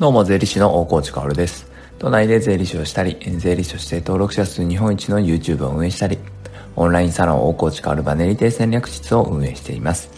どうも、税理士の大河内薫です。都内で税理士をしたり、税理士として登録者数日本一の YouTube を運営したり、オンラインサロン大河内薫バネリテ戦略室を運営しています。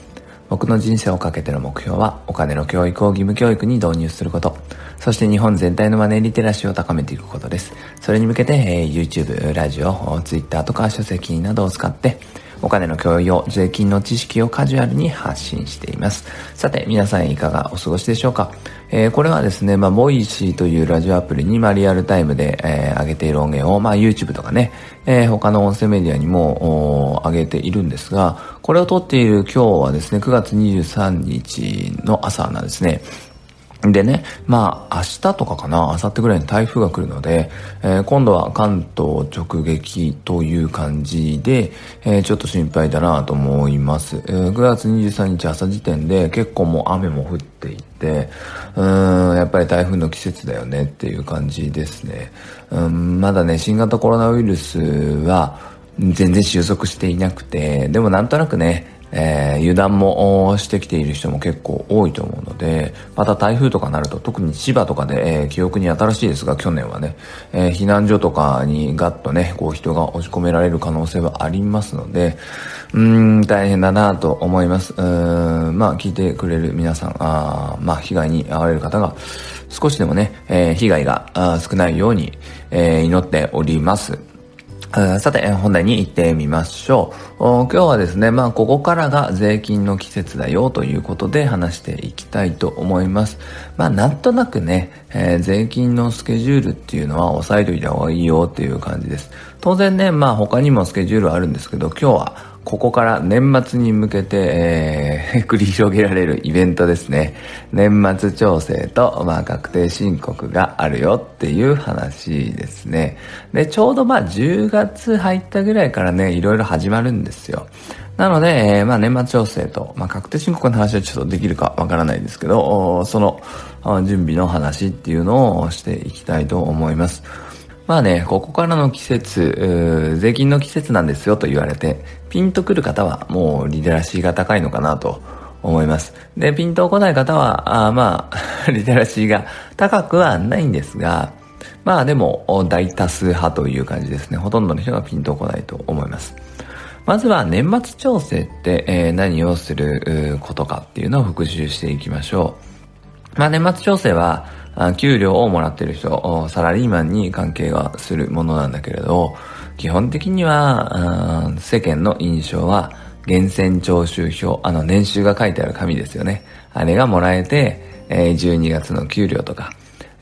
僕の人生をかけての目標は、お金の教育を義務教育に導入すること、そして日本全体のマネーリテラシーを高めていくことです。それに向けて、えー、YouTube、ラジオ、Twitter とか書籍などを使って、お金の教養、税金の知識をカジュアルに発信しています。さて、皆さんいかがお過ごしでしょうか？えー、これはですね、まあ、 Voicy というラジオアプリに、まあ、リアルタイムで、えー、上げている音源を、まあ、YouTube とかね、えー、他の音声メディアにも、上げているんですが、これを撮っている今日はですね、9月23日の朝なんですね。でね、まあ、明日とかかな、明後日ぐらいに台風が来るので、えー、今度は関東直撃という感じで、えー、ちょっと心配だなと思います。えー、9月23日朝時点で結構もう雨も降っていて、うーん、やっぱり台風の季節だよねっていう感じですね。うん、まだね、新型コロナウイルスは全然収束していなくて、でもなんとなくね、えー、油断もしてきている人も結構多いと思うので、また台風とかなると、特に千葉とかで、えー、記憶に新しいですが、去年はね、えー、避難所とかにガッとね、こう人が押し込められる可能性はありますので、うーん、大変だなと思います。うーん、まあ、聞いてくれる皆さん、あまあ、被害に遭われる方が、少しでもね、え、被害が少ないように、え、祈っております。さて、本題に行ってみましょう。今日はですね、まあ、ここからが税金の季節だよということで話していきたいと思います。まあ、なんとなくね、えー、税金のスケジュールっていうのは押さえといた方がいいよっていう感じです。当然ね、まあ、他にもスケジュールあるんですけど、今日はここから年末に向けて、えー、繰り広げられるイベントですね。年末調整と、まあ、確定申告があるよっていう話ですね。で、ちょうどまあ、10月入ったぐらいからね、いろいろ始まるんですよ。なので、えー、まあ、年末調整と、まあ、確定申告の話はちょっとできるかわからないですけど、その準備の話っていうのをしていきたいと思います。まあね、ここからの季節、税金の季節なんですよと言われて、ピンとくる方はもうリテラシーが高いのかなと思います。で、ピンと来ない方は、あまあ、リテラシーが高くはないんですが、まあでも大多数派という感じですね。ほとんどの人がピンとこないと思います。まずは年末調整って、え、何をすることかっていうのを復習していきましょう。まあ年末調整は、給料をもらってる人、サラリーマンに関係がするものなんだけれど、基本的には、世間の印象は、源泉徴収票、あの年収が書いてある紙ですよね。あれがもらえて、12月の給料とか、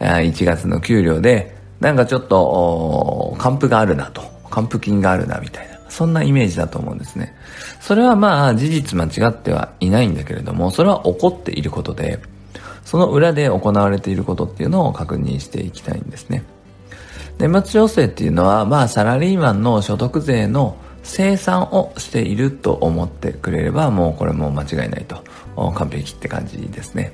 1月の給料で、なんかちょっと、還付があるなと、還付金があるなみたいな。そんなイメージだと思うんですね。それはまあ事実間違ってはいないんだけれども、それは起こっていることで、その裏で行われていることっていうのを確認していきたいんですね。年末調整っていうのは、まあ、サラリーマンの所得税の生産をしていると思ってくれれば、もうこれも間違いないと。完璧って感じですね。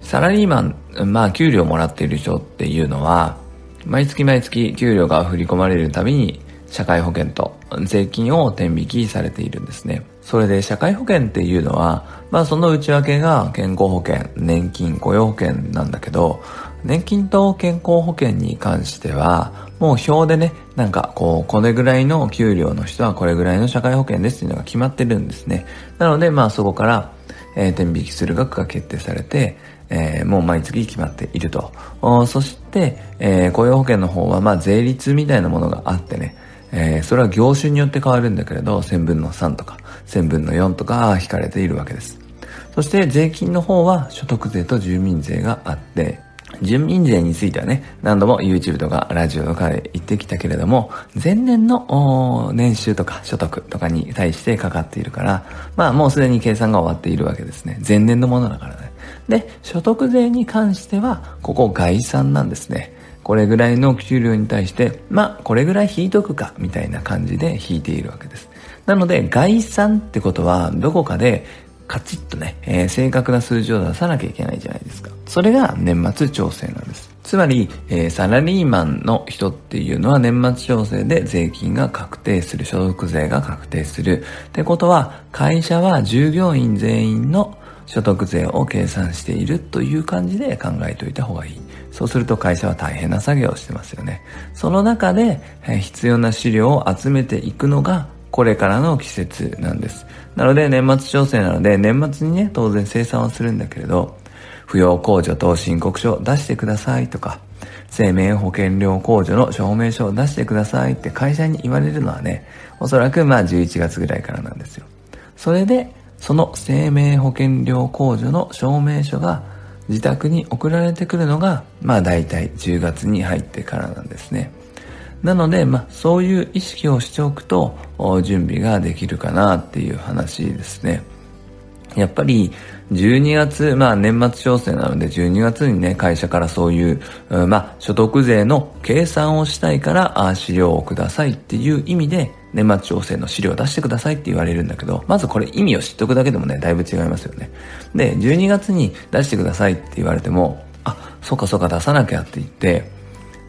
サラリーマン、まあ、給料もらっている人っていうのは、毎月毎月給料が振り込まれるたびに、社会保険と税金を天引きされているんですね。それで社会保険っていうのは、まあその内訳が健康保険、年金、雇用保険なんだけど、年金と健康保険に関しては、もう表でね、なんかこう、これぐらいの給料の人はこれぐらいの社会保険ですっていうのが決まってるんですね。なのでまあそこから、えー、天引きする額が決定されて、えー、もう毎月決まっていると。そして、えー、雇用保険の方はまあ税率みたいなものがあってね、えー、それは業種によって変わるんだけれど、1000分の3とか、1000分の4とか引かれているわけです。そして税金の方は所得税と住民税があって、住民税についてはね、何度も YouTube とかラジオとかで言ってきたけれども、前年の年収とか所得とかに対してかかっているから、まあもうすでに計算が終わっているわけですね。前年のものだからね。で、所得税に関しては、ここ概算なんですね。これぐらいの給料に対して、まあ、これぐらい引いとくか、みたいな感じで引いているわけです。なので、概算ってことは、どこかで、カチッとね、えー、正確な数字を出さなきゃいけないじゃないですか。それが年末調整なんです。つまり、えー、サラリーマンの人っていうのは年末調整で税金が確定する、所得税が確定する。ってことは、会社は従業員全員の所得税を計算しているという感じで考えておいた方がいい。そうすると会社は大変な作業をしてますよね。その中で必要な資料を集めていくのがこれからの季節なんです。なので年末調整なので年末にね、当然生産をするんだけれど、扶養控除等申告書を出してくださいとか、生命保険料控除の証明書を出してくださいって会社に言われるのはね、おそらくまあ11月ぐらいからなんですよ。それで、その生命保険料控除の証明書が自宅に送られてくるのが、まあ大体10月に入ってからなんですね。なので、まあそういう意識をしておくと、準備ができるかなっていう話ですね。やっぱり12月、まあ年末調整なので12月にね、会社からそういう、まあ所得税の計算をしたいから資料をくださいっていう意味で年末調整の資料を出してくださいって言われるんだけど、まずこれ意味を知っとくだけでもね、だいぶ違いますよね。で、12月に出してくださいって言われても、あ、そうかそうか出さなきゃって言って、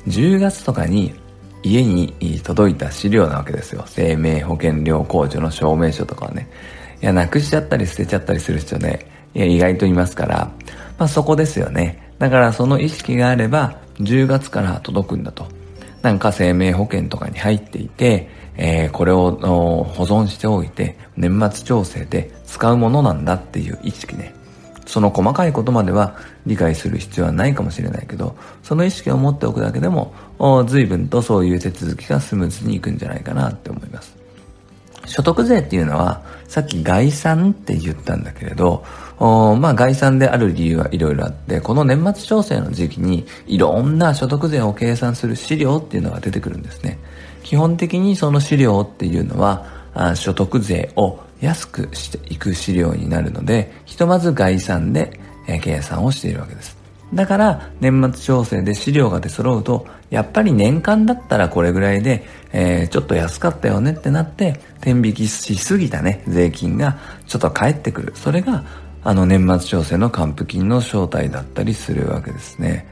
10月とかに家に届いた資料なわけですよ。生命保険料控除の証明書とかはね。いや、なくしちゃったり捨てちゃったりする人ね、いや、意外といますから、まあそこですよね。だからその意識があれば、10月から届くんだと。なんか生命保険とかに入っていて、えー、これを保存しておいて、年末調整で使うものなんだっていう意識ね。その細かいことまでは理解する必要はないかもしれないけど、その意識を持っておくだけでも、随分とそういう手続きがスムーズにいくんじゃないかなって思います。所得税っていうのは、さっき概算って言ったんだけれど、まあ概算である理由はいろいろあって、この年末調整の時期にいろんな所得税を計算する資料っていうのが出てくるんですね。基本的にその資料っていうのは、あ所得税を安くしていく資料になるので、ひとまず概算でえ計算をしているわけです。だから年末調整で資料が出揃うと、やっぱり年間だったらこれぐらいで、えー、ちょっと安かったよねってなって、天引きしすぎたね、税金がちょっと返ってくる。それが、あの年末調整の還付金の正体だったりするわけですね。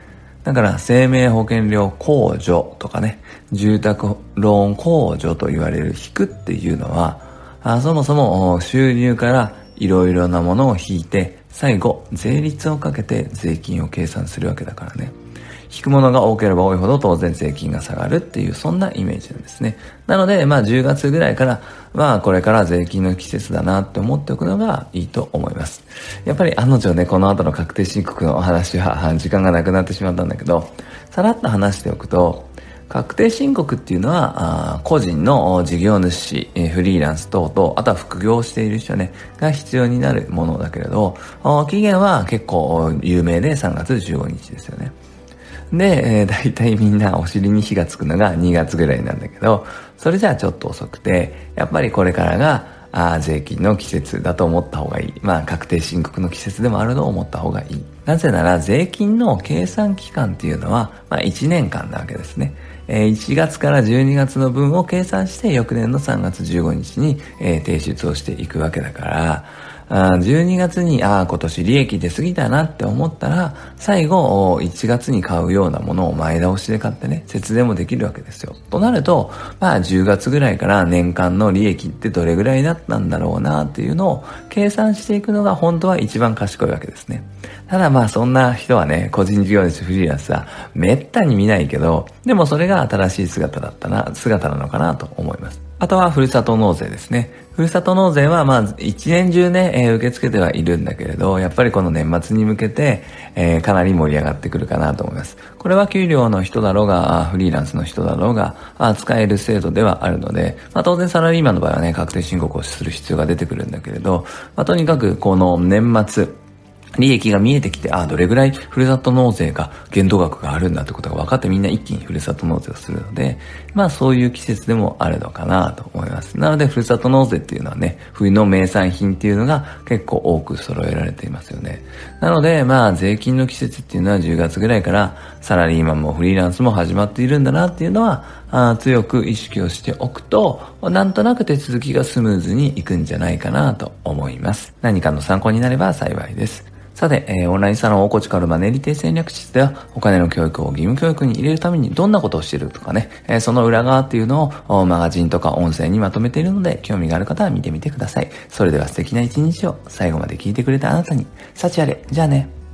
だから生命保険料控除とかね、住宅ローン控除と言われる引くっていうのは、あそもそも収入からいろいろなものを引いて最後、税率をかけて税金を計算するわけだからね。引くものが多ければ多いほど当然税金が下がるっていう、そんなイメージなんですね。なので、まあ10月ぐらいから、まあこれから税金の季節だなって思っておくのがいいと思います。やっぱりあの女ね、この後の確定申告のお話は時間がなくなってしまったんだけど、さらっと話しておくと、確定申告っていうのは、個人の事業主、フリーランス等々、あとは副業している人ね、が必要になるものだけれど、期限は結構有名で3月15日ですよね。で、えー、大体みんなお尻に火がつくのが2月ぐらいなんだけど、それじゃあちょっと遅くて、やっぱりこれからが、税金の季節だと思った方がいい。まあ、確定申告の季節でもあると思った方がいい。なぜなら、税金の計算期間っていうのは、まあ、1年間なわけですね。え1月から12月の分を計算して翌年の3月15日に、え提出をしていくわけだから、あ12月に、ああ、今年利益出過ぎたなって思ったら、最後、1月に買うようなものを前倒しで買ってね、節電もできるわけですよ。となると、まあ、10月ぐらいから年間の利益ってどれぐらいだったんだろうなっていうのを計算していくのが本当は一番賢いわけですね。ただまあそんな人はね、個人事業主フリーランスはめったに見ないけど、でもそれが新しい姿だったな、姿なのかなと思います。あとはふるさと納税ですね。ふるさと納税はまあ一年中ね、えー、受け付けてはいるんだけれど、やっぱりこの年末に向けて、えー、かなり盛り上がってくるかなと思います。これは給料の人だろうが、フリーランスの人だろうが、使える制度ではあるので、まあ当然サラリーマンの場合はね、確定申告をする必要が出てくるんだけれど、まあとにかくこの年末、利益が見えてきて、ああ、どれぐらいふるさと納税が限度額があるんだってことが分かってみんな一気にふるさと納税をするので、まあそういう季節でもあるのかなと思います。なのでふるさと納税っていうのはね、冬の名産品っていうのが結構多く揃えられていますよね。なのでまあ税金の季節っていうのは10月ぐらいからサラリーマンもフリーランスも始まっているんだなっていうのはあ強く意識をしておくと、なんとなく手続きがスムーズにいくんじゃないかなと思います。何かの参考になれば幸いです。さて、えー、オンラインサロン大河内カルマネリテ戦略室では、お金の教育を義務教育に入れるためにどんなことをしているとかね、えー、その裏側っていうのをマガジンとか音声にまとめているので、興味がある方は見てみてください。それでは素敵な一日を最後まで聞いてくれたあなたに、幸あれ。じゃあね。